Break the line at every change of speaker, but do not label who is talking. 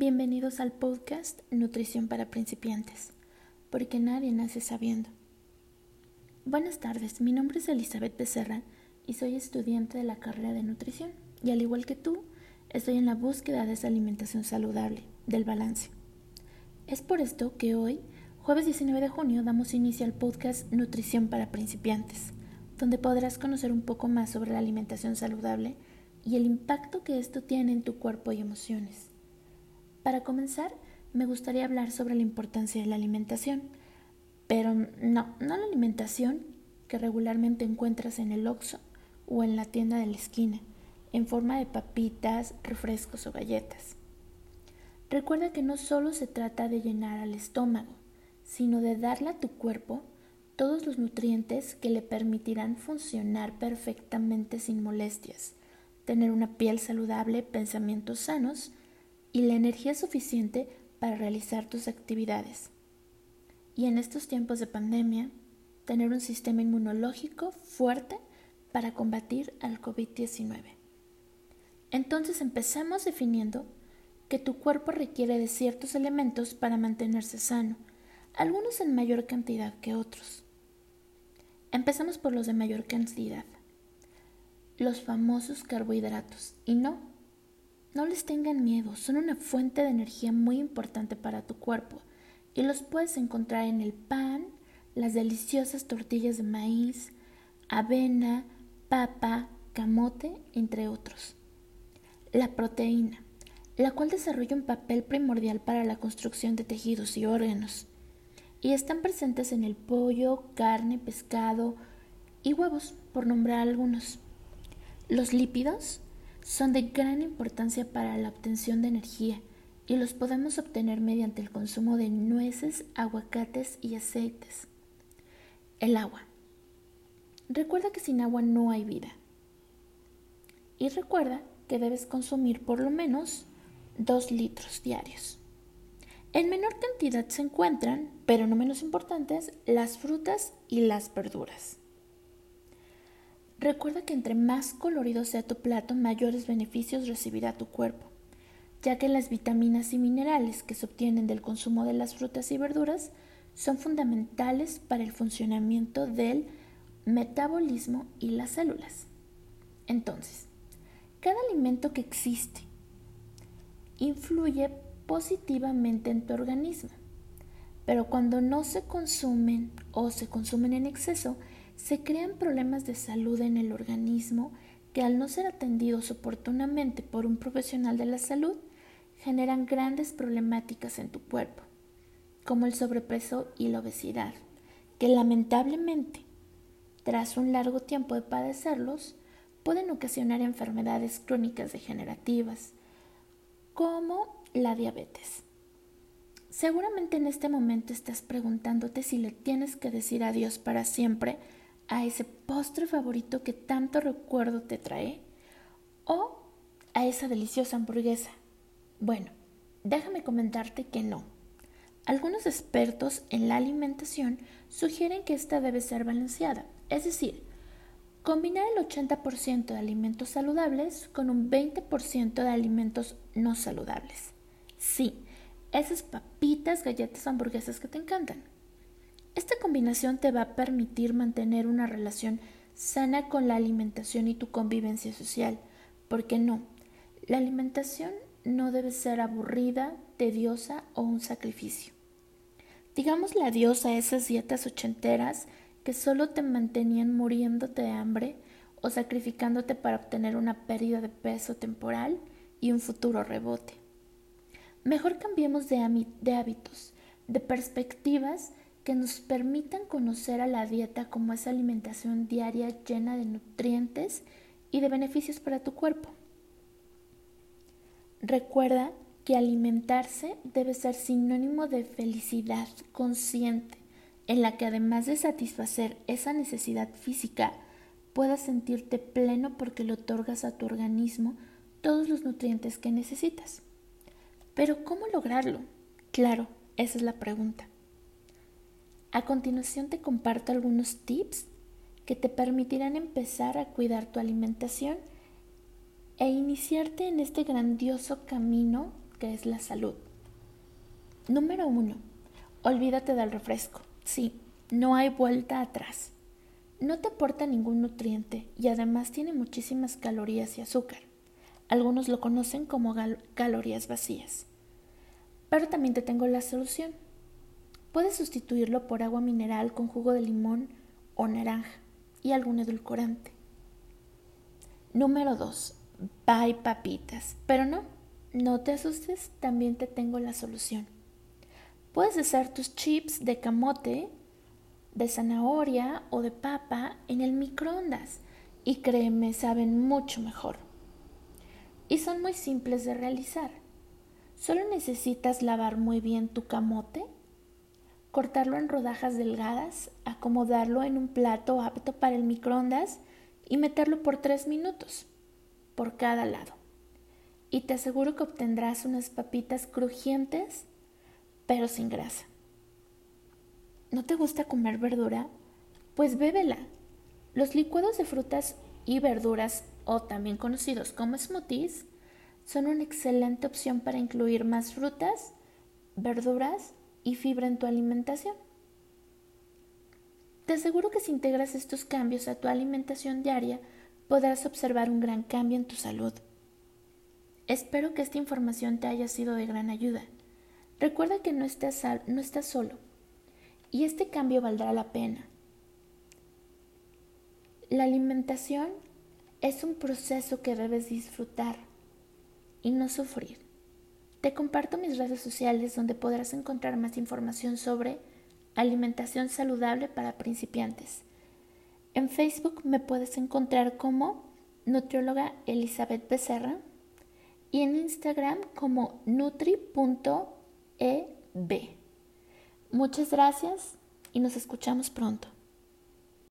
Bienvenidos al podcast Nutrición para principiantes, porque nadie nace sabiendo. Buenas tardes, mi nombre es Elizabeth Becerra y soy estudiante de la carrera de nutrición y al igual que tú, estoy en la búsqueda de esa alimentación saludable, del balance. Es por esto que hoy, jueves 19 de junio, damos inicio al podcast Nutrición para principiantes, donde podrás conocer un poco más sobre la alimentación saludable y el impacto que esto tiene en tu cuerpo y emociones. Para comenzar, me gustaría hablar sobre la importancia de la alimentación, pero no, no la alimentación que regularmente encuentras en el Oxxo o en la tienda de la esquina, en forma de papitas, refrescos o galletas. Recuerda que no solo se trata de llenar al estómago, sino de darle a tu cuerpo todos los nutrientes que le permitirán funcionar perfectamente sin molestias, tener una piel saludable, pensamientos sanos y la energía suficiente para realizar tus actividades. Y en estos tiempos de pandemia, tener un sistema inmunológico fuerte para combatir al COVID-19. Entonces empezamos definiendo que tu cuerpo requiere de ciertos elementos para mantenerse sano, algunos en mayor cantidad que otros. Empezamos por los de mayor cantidad, los famosos carbohidratos. Y no, no les tengan miedo, son una fuente de energía muy importante para tu cuerpo y los puedes encontrar en el pan, las deliciosas tortillas de maíz, avena, papa, camote, entre otros. La proteína, la cual desarrolla un papel primordial para la construcción de tejidos y órganos, y están presentes en el pollo, carne, pescado y huevos, por nombrar algunos. Los lípidos son de gran importancia para la obtención de energía y los podemos obtener mediante el consumo de nueces, aguacates y aceites. El agua. Recuerda que sin agua no hay vida. Y recuerda que debes consumir por lo menos 2 litros diarios. En menor cantidad se encuentran, pero no menos importantes, las frutas y las verduras. Recuerda que entre más colorido sea tu plato, mayores beneficios recibirá tu cuerpo, ya que las vitaminas y minerales que se obtienen del consumo de las frutas y verduras son fundamentales para el funcionamiento del metabolismo y las células. Entonces, cada alimento que existe influye positivamente en tu organismo, pero cuando no se consumen o se consumen en exceso, se crean problemas de salud en el organismo que al no ser atendidos oportunamente por un profesional de la salud, generan grandes problemáticas en tu cuerpo, como el sobrepeso y la obesidad, que lamentablemente, tras un largo tiempo de padecerlos, pueden ocasionar enfermedades crónicas degenerativas, como la diabetes. Seguramente en este momento estás preguntándote si le tienes que decir adiós para siempre a ese postre favorito que tanto recuerdo te trae o a esa deliciosa hamburguesa. Bueno, déjame comentarte que no. Algunos expertos en la alimentación sugieren que esta debe ser balanceada, es decir, combinar el 80% de alimentos saludables con un 20% de alimentos no saludables. Sí, esas papitas, galletas, hamburguesas que te encantan. Esta combinación te va a permitir mantener una relación sana con la alimentación y tu convivencia social. porque no? La alimentación no debe ser aburrida, tediosa o un sacrificio. Digamos adiós a esas dietas ochenteras que solo te mantenían muriéndote de hambre o sacrificándote para obtener una pérdida de peso temporal y un futuro rebote. Mejor cambiemos de hábitos, de perspectivas que nos permitan conocer a la dieta como esa alimentación diaria llena de nutrientes y de beneficios para tu cuerpo. Recuerda que alimentarse debe ser sinónimo de felicidad consciente, en la que además de satisfacer esa necesidad física, puedas sentirte pleno porque le otorgas a tu organismo todos los nutrientes que necesitas. Pero ¿cómo lograrlo? Claro, esa es la pregunta. A continuación te comparto algunos tips que te permitirán empezar a cuidar tu alimentación e iniciarte en este grandioso camino que es la salud. Número 1. Olvídate del refresco. Sí, no hay vuelta atrás. No te aporta ningún nutriente y además tiene muchísimas calorías y azúcar. Algunos lo conocen como calorías vacías. Pero también te tengo la solución. Puedes sustituirlo por agua mineral con jugo de limón o naranja y algún edulcorante. Número 2. Bye papitas. Pero no, no te asustes, también te tengo la solución. Puedes hacer tus chips de camote, de zanahoria o de papa en el microondas y créeme, saben mucho mejor. Y son muy simples de realizar. Solo necesitas lavar muy bien tu camote, cortarlo en rodajas delgadas, acomodarlo en un plato apto para el microondas y meterlo por tres minutos por cada lado. Y te aseguro que obtendrás unas papitas crujientes pero sin grasa. ¿No te gusta comer verdura? Pues bébela. Los licuados de frutas y verduras, o también conocidos como smoothies, son una excelente opción para incluir más frutas, verduras y fibra en tu alimentación. Te aseguro que si integras estos cambios a tu alimentación diaria, podrás observar un gran cambio en tu salud. Espero que esta información te haya sido de gran ayuda. Recuerda que no estás, no estás solo y este cambio valdrá la pena. La alimentación es un proceso que debes disfrutar y no sufrir. Te comparto mis redes sociales donde podrás encontrar más información sobre alimentación saludable para principiantes. En Facebook me puedes encontrar como nutrióloga Elizabeth Becerra y en Instagram como nutri.eb. Muchas gracias y nos escuchamos pronto.